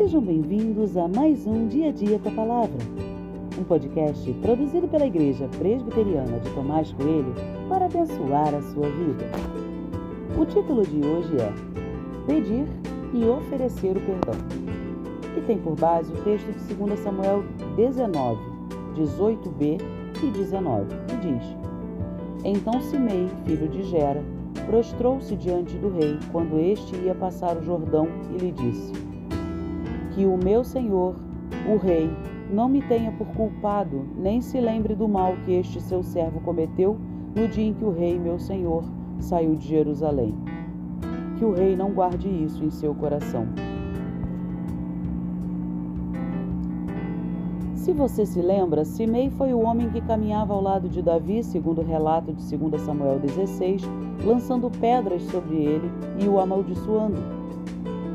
Sejam bem-vindos a mais um Dia a Dia com a Palavra, um podcast produzido pela Igreja Presbiteriana de Tomás Coelho para abençoar a sua vida. O título de hoje é Pedir e Oferecer o Perdão, e tem por base o texto de 2 Samuel 19, 18b e 19, que diz: Então Simei, filho de Gera, prostrou-se diante do rei quando este ia passar o Jordão e lhe disse: Que o meu senhor, o rei, não me tenha por culpado, nem se lembre do mal que este seu servo cometeu no dia em que o rei, meu senhor, saiu de Jerusalém. Que o rei não guarde isso em seu coração. Se você se lembra, Simei foi o homem que caminhava ao lado de Davi, segundo o relato de 2 Samuel 16, lançando pedras sobre ele e o amaldiçoando.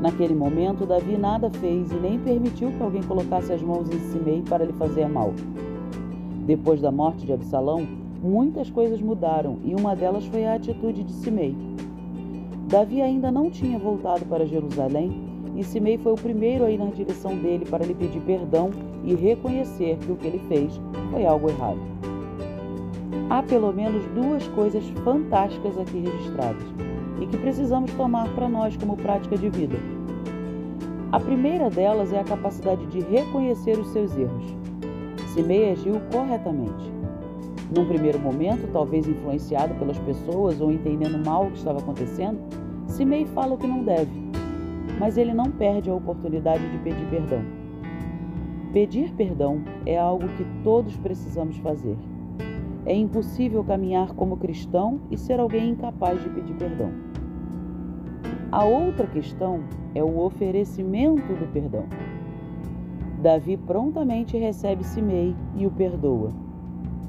Naquele momento, Davi nada fez e nem permitiu que alguém colocasse as mãos em Simei para lhe fazer mal. Depois da morte de Absalão, muitas coisas mudaram e uma delas foi a atitude de Simei. Davi ainda não tinha voltado para Jerusalém e Simei foi o primeiro a ir na direção dele para lhe pedir perdão e reconhecer que o que ele fez foi algo errado. Há pelo menos duas coisas fantásticas aqui registradas e que precisamos tomar para nós como prática de vida. A primeira delas é a capacidade de reconhecer os seus erros. Simei agiu corretamente. Num primeiro momento, talvez influenciado pelas pessoas ou entendendo mal o que estava acontecendo, Simei fala o que não deve mas ele não perde a oportunidade de pedir perdão. Pedir perdão é algo que todos precisamos fazer. É impossível caminhar como cristão e ser alguém incapaz de pedir perdão. A outra questão é o oferecimento do perdão. Davi prontamente recebe Simei e o perdoa.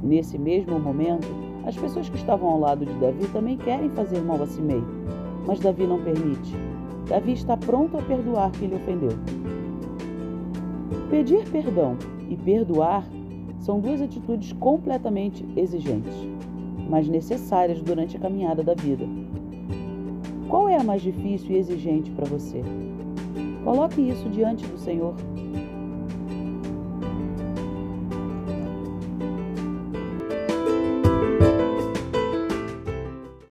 Nesse mesmo momento, as pessoas que estavam ao lado de Davi também querem fazer mal a Simei, mas Davi não permite. Davi está pronto a perdoar quem lhe ofendeu. Pedir perdão e perdoar são duas atitudes completamente exigentes, mas necessárias durante a caminhada da vida. Qual é a mais difícil e exigente para você? Coloque isso diante do Senhor.